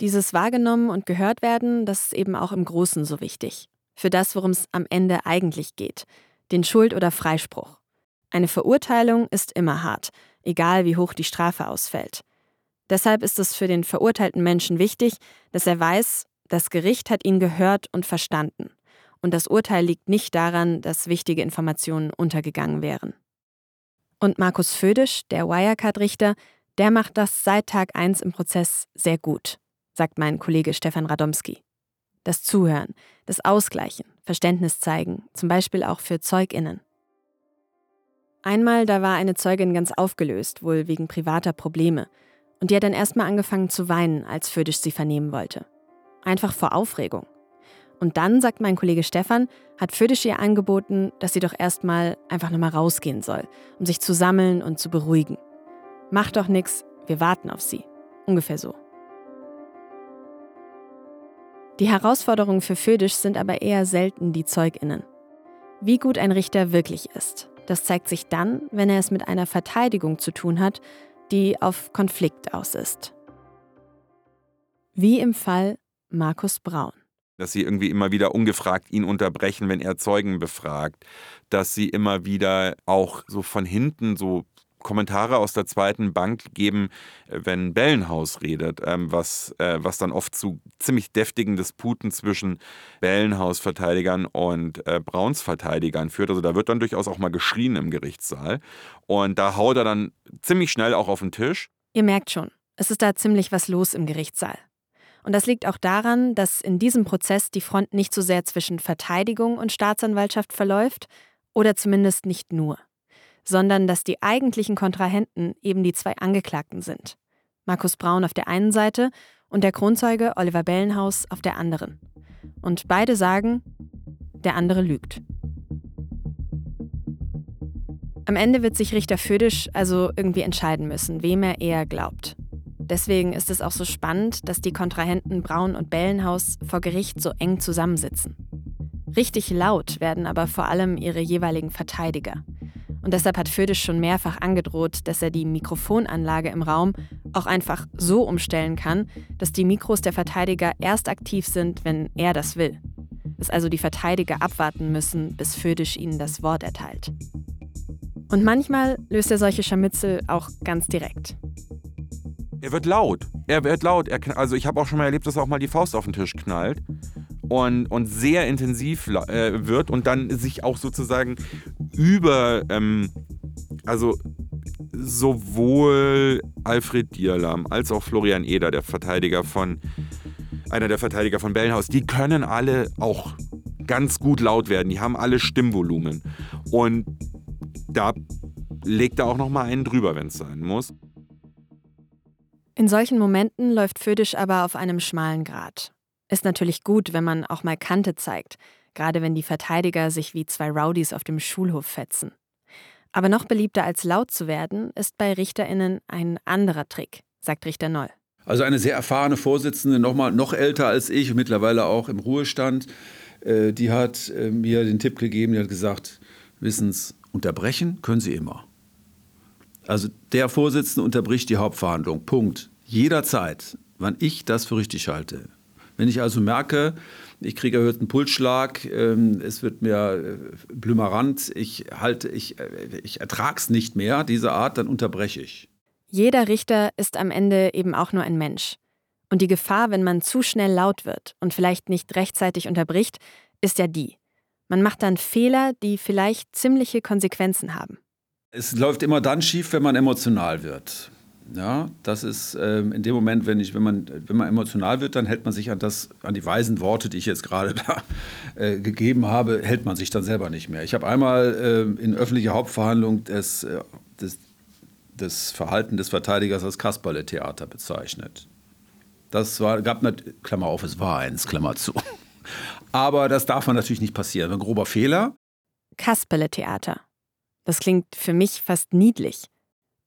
Dieses wahrgenommen und gehört werden, das ist eben auch im Großen so wichtig. Für das, worum es am Ende eigentlich geht den Schuld- oder Freispruch. Eine Verurteilung ist immer hart, egal wie hoch die Strafe ausfällt. Deshalb ist es für den verurteilten Menschen wichtig, dass er weiß, das Gericht hat ihn gehört und verstanden. Und das Urteil liegt nicht daran, dass wichtige Informationen untergegangen wären. Und Markus Födisch, der Wirecard-Richter, der macht das seit Tag 1 im Prozess sehr gut, sagt mein Kollege Stefan Radomski. Das Zuhören, das Ausgleichen, Verständnis zeigen, zum Beispiel auch für ZeugInnen. Einmal, da war eine Zeugin ganz aufgelöst, wohl wegen privater Probleme, und die hat dann erstmal angefangen zu weinen, als Födisch sie vernehmen wollte. einfach vor Aufregung. Und dann, sagt mein Kollege Stefan, hat Födisch ihr angeboten, dass sie doch erstmal einfach nochmal rausgehen soll, um sich zu sammeln und zu beruhigen. Macht doch nix, wir warten auf sie. Ungefähr so. Die Herausforderungen für Födisch sind aber eher selten die ZeugInnen. Wie gut ein Richter wirklich ist, das zeigt sich dann, wenn er es mit einer Verteidigung zu tun hat, die auf Konflikt aus ist. Wie im Fall Markus Braun dass sie irgendwie immer wieder ungefragt ihn unterbrechen, wenn er Zeugen befragt, dass sie immer wieder auch so von hinten so Kommentare aus der zweiten Bank geben, äh, wenn Bellenhaus redet, ähm, was, äh, was dann oft zu ziemlich deftigen Disputen zwischen Bellenhaus-Verteidigern und äh, Brauns-Verteidigern führt. Also da wird dann durchaus auch mal geschrien im Gerichtssaal. Und da haut er dann ziemlich schnell auch auf den Tisch. Ihr merkt schon, es ist da ziemlich was los im Gerichtssaal. Und das liegt auch daran, dass in diesem Prozess die Front nicht so sehr zwischen Verteidigung und Staatsanwaltschaft verläuft, oder zumindest nicht nur, sondern dass die eigentlichen Kontrahenten eben die zwei Angeklagten sind. Markus Braun auf der einen Seite und der Kronzeuge Oliver Bellenhaus auf der anderen. Und beide sagen, der andere lügt. Am Ende wird sich Richter Födisch also irgendwie entscheiden müssen, wem er eher glaubt. Deswegen ist es auch so spannend, dass die Kontrahenten Braun und Bellenhaus vor Gericht so eng zusammensitzen. Richtig laut werden aber vor allem ihre jeweiligen Verteidiger. Und deshalb hat Födisch schon mehrfach angedroht, dass er die Mikrofonanlage im Raum auch einfach so umstellen kann, dass die Mikros der Verteidiger erst aktiv sind, wenn er das will. Dass also die Verteidiger abwarten müssen, bis Födisch ihnen das Wort erteilt. Und manchmal löst er solche Scharmützel auch ganz direkt. Er wird laut. Er wird laut. Er, also ich habe auch schon mal erlebt, dass er auch mal die Faust auf den Tisch knallt und, und sehr intensiv äh, wird und dann sich auch sozusagen über, ähm, also sowohl Alfred Dierlam als auch Florian Eder, der Verteidiger von, einer der Verteidiger von Bellenhaus, die können alle auch ganz gut laut werden. Die haben alle Stimmvolumen. Und da legt er auch noch mal einen drüber, wenn es sein muss. In solchen Momenten läuft Födisch aber auf einem schmalen Grat. Ist natürlich gut, wenn man auch mal Kante zeigt, gerade wenn die Verteidiger sich wie zwei Rowdies auf dem Schulhof fetzen. Aber noch beliebter als laut zu werden, ist bei RichterInnen ein anderer Trick, sagt Richter Noll. Also eine sehr erfahrene Vorsitzende, noch, mal, noch älter als ich, mittlerweile auch im Ruhestand, äh, die hat äh, mir den Tipp gegeben, die hat gesagt, wissen Sie, unterbrechen können Sie immer. Also der Vorsitzende unterbricht die Hauptverhandlung. Punkt. Jederzeit, wann ich das für richtig halte. Wenn ich also merke, ich kriege erhöhten Pulsschlag, ähm, es wird mir äh, blümerant, ich halte, ich, äh, ich ertrage es nicht mehr, diese Art, dann unterbreche ich. Jeder Richter ist am Ende eben auch nur ein Mensch. Und die Gefahr, wenn man zu schnell laut wird und vielleicht nicht rechtzeitig unterbricht, ist ja die. Man macht dann Fehler, die vielleicht ziemliche Konsequenzen haben. Es läuft immer dann schief, wenn man emotional wird. Ja, das ist ähm, in dem Moment, wenn, ich, wenn, man, wenn man emotional wird, dann hält man sich an, das, an die weisen Worte, die ich jetzt gerade [LAUGHS] da äh, gegeben habe, hält man sich dann selber nicht mehr. Ich habe einmal äh, in öffentlicher Hauptverhandlung des, äh, das Verhalten des Verteidigers als Kasperle-Theater bezeichnet. Das war, gab, nicht, Klammer auf, es war eins, Klammer zu. [LAUGHS] Aber das darf man natürlich nicht passieren. Ein grober Fehler. Kasperle-Theater. Das klingt für mich fast niedlich.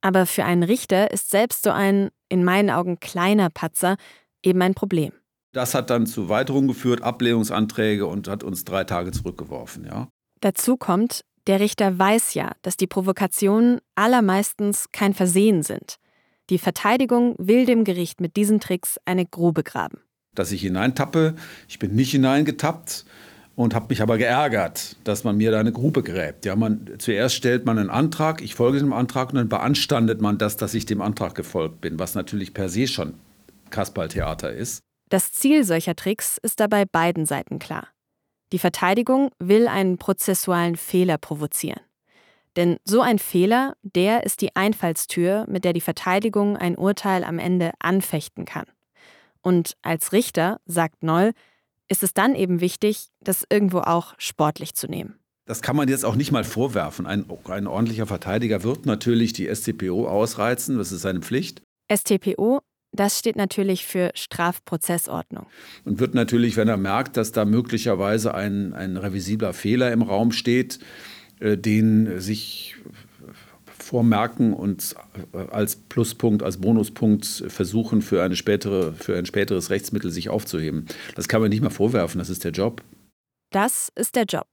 Aber für einen Richter ist selbst so ein, in meinen Augen kleiner Patzer, eben ein Problem. Das hat dann zu Weiterungen geführt, Ablehnungsanträge und hat uns drei Tage zurückgeworfen, ja. Dazu kommt, der Richter weiß ja, dass die Provokationen allermeistens kein Versehen sind. Die Verteidigung will dem Gericht mit diesen Tricks eine Grube graben. Dass ich hineintappe, ich bin nicht hineingetappt und habe mich aber geärgert, dass man mir da eine Grube gräbt. Ja, man, zuerst stellt man einen Antrag, ich folge dem Antrag und dann beanstandet man das, dass ich dem Antrag gefolgt bin, was natürlich per se schon Kasperltheater ist. Das Ziel solcher Tricks ist dabei beiden Seiten klar. Die Verteidigung will einen prozessualen Fehler provozieren. Denn so ein Fehler, der ist die Einfallstür, mit der die Verteidigung ein Urteil am Ende anfechten kann. Und als Richter, sagt Noll, ist es dann eben wichtig, das irgendwo auch sportlich zu nehmen. Das kann man jetzt auch nicht mal vorwerfen. Ein, ein ordentlicher Verteidiger wird natürlich die STPO ausreizen, das ist seine Pflicht. STPO, das steht natürlich für Strafprozessordnung. Und wird natürlich, wenn er merkt, dass da möglicherweise ein, ein revisibler Fehler im Raum steht, äh, den sich vormerken und als Pluspunkt, als Bonuspunkt versuchen, für, eine spätere, für ein späteres Rechtsmittel sich aufzuheben. Das kann man nicht mehr vorwerfen, das ist der Job. Das ist der Job.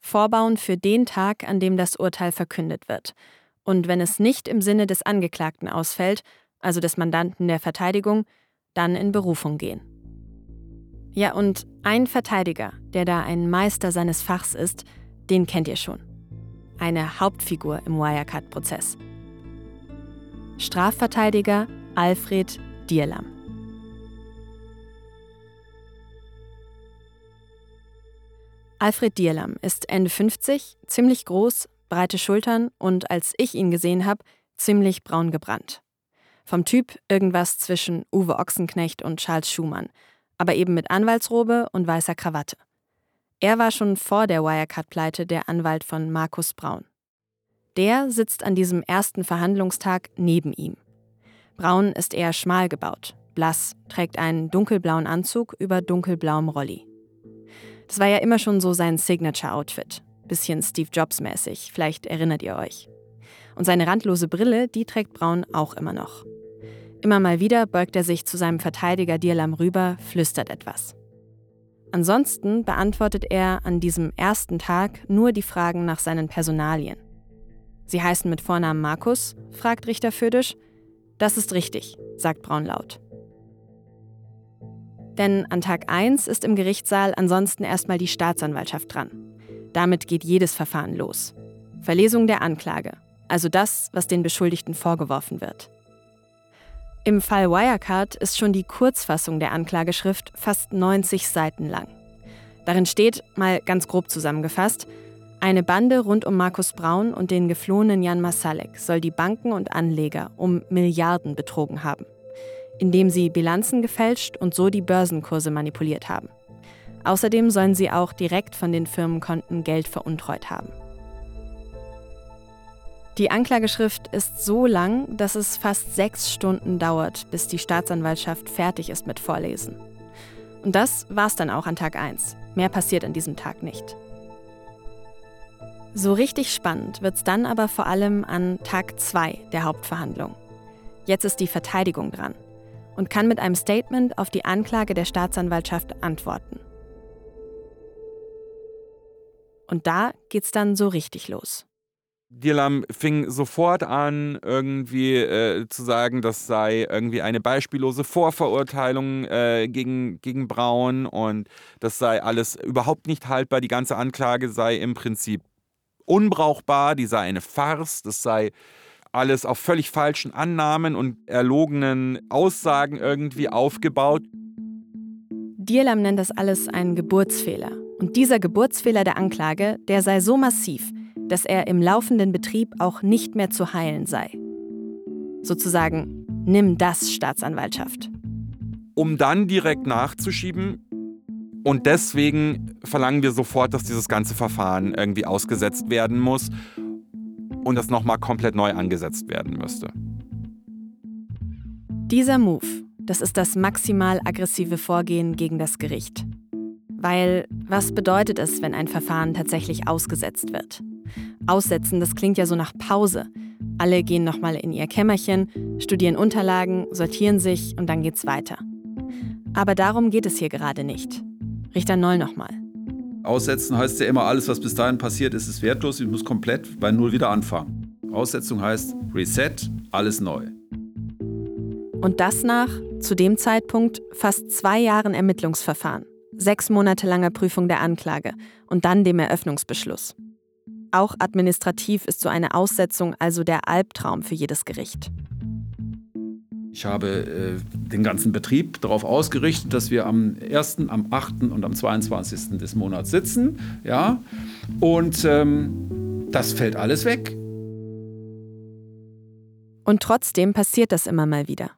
Vorbauen für den Tag, an dem das Urteil verkündet wird. Und wenn es nicht im Sinne des Angeklagten ausfällt, also des Mandanten der Verteidigung, dann in Berufung gehen. Ja, und ein Verteidiger, der da ein Meister seines Fachs ist, den kennt ihr schon. Eine Hauptfigur im Wirecard-Prozess. Strafverteidiger Alfred Dierlam. Alfred Dierlam ist Ende 50, ziemlich groß, breite Schultern und als ich ihn gesehen habe, ziemlich braun gebrannt. Vom Typ irgendwas zwischen Uwe Ochsenknecht und Charles Schumann, aber eben mit Anwaltsrobe und weißer Krawatte. Er war schon vor der Wirecard-Pleite der Anwalt von Markus Braun. Der sitzt an diesem ersten Verhandlungstag neben ihm. Braun ist eher schmal gebaut, blass, trägt einen dunkelblauen Anzug über dunkelblauem Rolli. Das war ja immer schon so sein Signature-Outfit. Bisschen Steve Jobs-mäßig, vielleicht erinnert ihr euch. Und seine randlose Brille, die trägt Braun auch immer noch. Immer mal wieder beugt er sich zu seinem Verteidiger Dirlam rüber, flüstert etwas. Ansonsten beantwortet er an diesem ersten Tag nur die Fragen nach seinen Personalien. Sie heißen mit Vornamen Markus, fragt Richter Födisch. Das ist richtig, sagt Braun laut. Denn an Tag 1 ist im Gerichtssaal ansonsten erstmal die Staatsanwaltschaft dran. Damit geht jedes Verfahren los. Verlesung der Anklage, also das, was den Beschuldigten vorgeworfen wird. Im Fall Wirecard ist schon die Kurzfassung der Anklageschrift fast 90 Seiten lang. Darin steht, mal ganz grob zusammengefasst, eine Bande rund um Markus Braun und den geflohenen Jan Masalek soll die Banken und Anleger um Milliarden betrogen haben, indem sie Bilanzen gefälscht und so die Börsenkurse manipuliert haben. Außerdem sollen sie auch direkt von den Firmenkonten Geld veruntreut haben. Die Anklageschrift ist so lang, dass es fast sechs Stunden dauert, bis die Staatsanwaltschaft fertig ist mit Vorlesen. Und das war's dann auch an Tag 1. Mehr passiert an diesem Tag nicht. So richtig spannend wird's dann aber vor allem an Tag 2 der Hauptverhandlung. Jetzt ist die Verteidigung dran und kann mit einem Statement auf die Anklage der Staatsanwaltschaft antworten. Und da geht's dann so richtig los. Dirlam fing sofort an, irgendwie äh, zu sagen, das sei irgendwie eine beispiellose Vorverurteilung äh, gegen, gegen Braun und das sei alles überhaupt nicht haltbar. Die ganze Anklage sei im Prinzip unbrauchbar, die sei eine Farce, das sei alles auf völlig falschen Annahmen und erlogenen Aussagen irgendwie aufgebaut. Dirlam nennt das alles einen Geburtsfehler. Und dieser Geburtsfehler der Anklage, der sei so massiv, dass er im laufenden Betrieb auch nicht mehr zu heilen sei. Sozusagen, nimm das, Staatsanwaltschaft. Um dann direkt nachzuschieben, und deswegen verlangen wir sofort, dass dieses ganze Verfahren irgendwie ausgesetzt werden muss und das nochmal komplett neu angesetzt werden müsste. Dieser Move, das ist das maximal aggressive Vorgehen gegen das Gericht. Weil was bedeutet es, wenn ein Verfahren tatsächlich ausgesetzt wird? Aussetzen, das klingt ja so nach Pause. Alle gehen nochmal in ihr Kämmerchen, studieren Unterlagen, sortieren sich und dann geht's weiter. Aber darum geht es hier gerade nicht. Richter Noll nochmal. Aussetzen heißt ja immer, alles, was bis dahin passiert ist, ist wertlos. Ich muss komplett bei Null wieder anfangen. Aussetzung heißt Reset, alles neu. Und das nach, zu dem Zeitpunkt, fast zwei Jahren Ermittlungsverfahren, sechs Monate langer Prüfung der Anklage und dann dem Eröffnungsbeschluss. Auch administrativ ist so eine Aussetzung also der Albtraum für jedes Gericht. Ich habe äh, den ganzen Betrieb darauf ausgerichtet, dass wir am 1., am 8. und am 22. des Monats sitzen. Ja? Und ähm, das fällt alles weg. Und trotzdem passiert das immer mal wieder.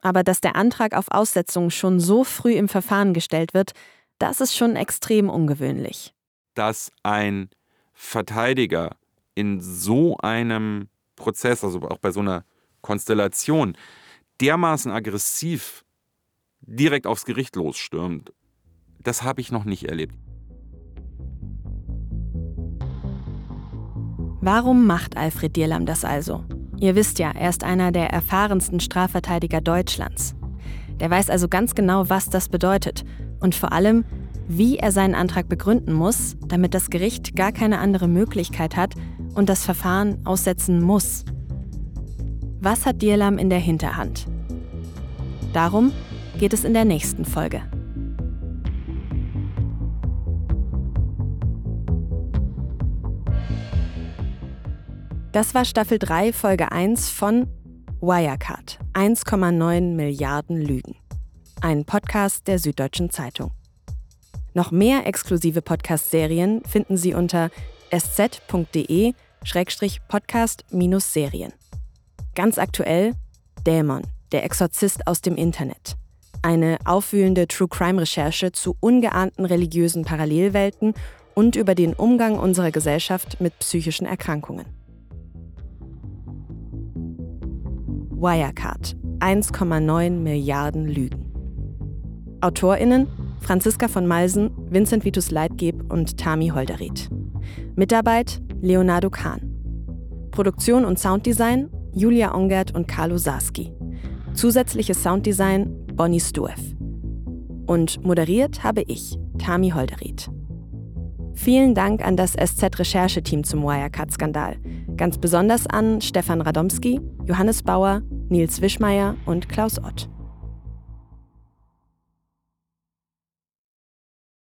Aber dass der Antrag auf Aussetzung schon so früh im Verfahren gestellt wird, das ist schon extrem ungewöhnlich. Dass ein Verteidiger in so einem Prozess, also auch bei so einer Konstellation, dermaßen aggressiv direkt aufs Gericht losstürmt, das habe ich noch nicht erlebt. Warum macht Alfred Dierlam das also? Ihr wisst ja, er ist einer der erfahrensten Strafverteidiger Deutschlands. Der weiß also ganz genau, was das bedeutet und vor allem, wie er seinen Antrag begründen muss, damit das Gericht gar keine andere Möglichkeit hat und das Verfahren aussetzen muss. Was hat Dierlam in der Hinterhand? Darum geht es in der nächsten Folge. Das war Staffel 3, Folge 1 von Wirecard 1,9 Milliarden Lügen. Ein Podcast der Süddeutschen Zeitung. Noch mehr exklusive Podcast-Serien finden Sie unter sz.de-podcast-serien. Ganz aktuell Dämon, der Exorzist aus dem Internet. Eine aufwühlende True-Crime-Recherche zu ungeahnten religiösen Parallelwelten und über den Umgang unserer Gesellschaft mit psychischen Erkrankungen. Wirecard 1,9 Milliarden Lügen. AutorInnen Franziska von Malsen, Vincent Vitus Leitgeb und Tami Holderried. Mitarbeit Leonardo Kahn. Produktion und Sounddesign Julia Ongert und Carlo Sarski. Zusätzliches Sounddesign Bonnie Stueff. Und moderiert habe ich, Tami Holderried. Vielen Dank an das SZ-Rechercheteam zum Wirecard-Skandal. Ganz besonders an Stefan Radomski, Johannes Bauer, Nils Wischmeier und Klaus Ott.